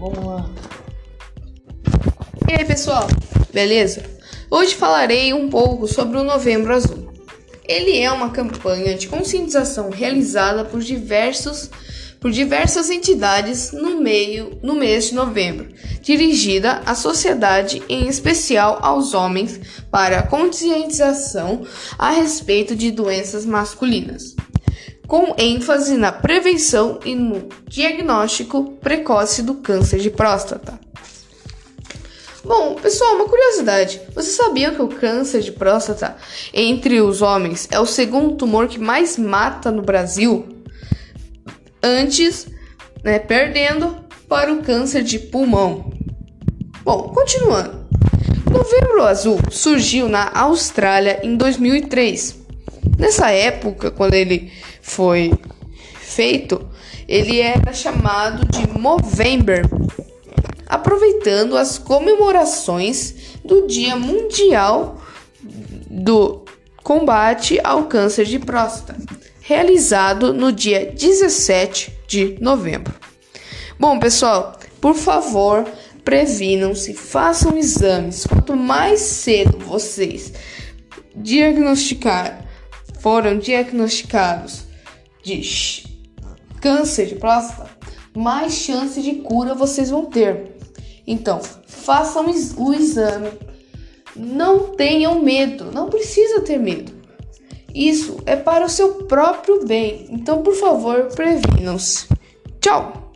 vamos lá. E aí, pessoal, beleza? Hoje falarei um pouco sobre o Novembro Azul. Ele é uma campanha de conscientização realizada por diversos por diversas entidades no meio no mês de novembro, dirigida à sociedade, em especial aos homens, para conscientização a respeito de doenças masculinas, com ênfase na prevenção e no diagnóstico precoce do câncer de próstata. Bom, pessoal, uma curiosidade. Você sabia que o câncer de próstata entre os homens é o segundo tumor que mais mata no Brasil? Antes, né, perdendo para o câncer de pulmão. Bom, continuando. Novembro Azul surgiu na Austrália em 2003. Nessa época, quando ele foi feito, ele era chamado de Movember aproveitando as comemorações do Dia Mundial do Combate ao Câncer de Próstata, realizado no dia 17 de novembro. Bom, pessoal, por favor, previnam-se, façam exames. Quanto mais cedo vocês diagnosticar, foram diagnosticados de câncer de próstata, mais chance de cura vocês vão ter. Então, façam o exame. Não tenham medo, não precisa ter medo. Isso é para o seu próprio bem. Então, por favor, previnam-se. Tchau!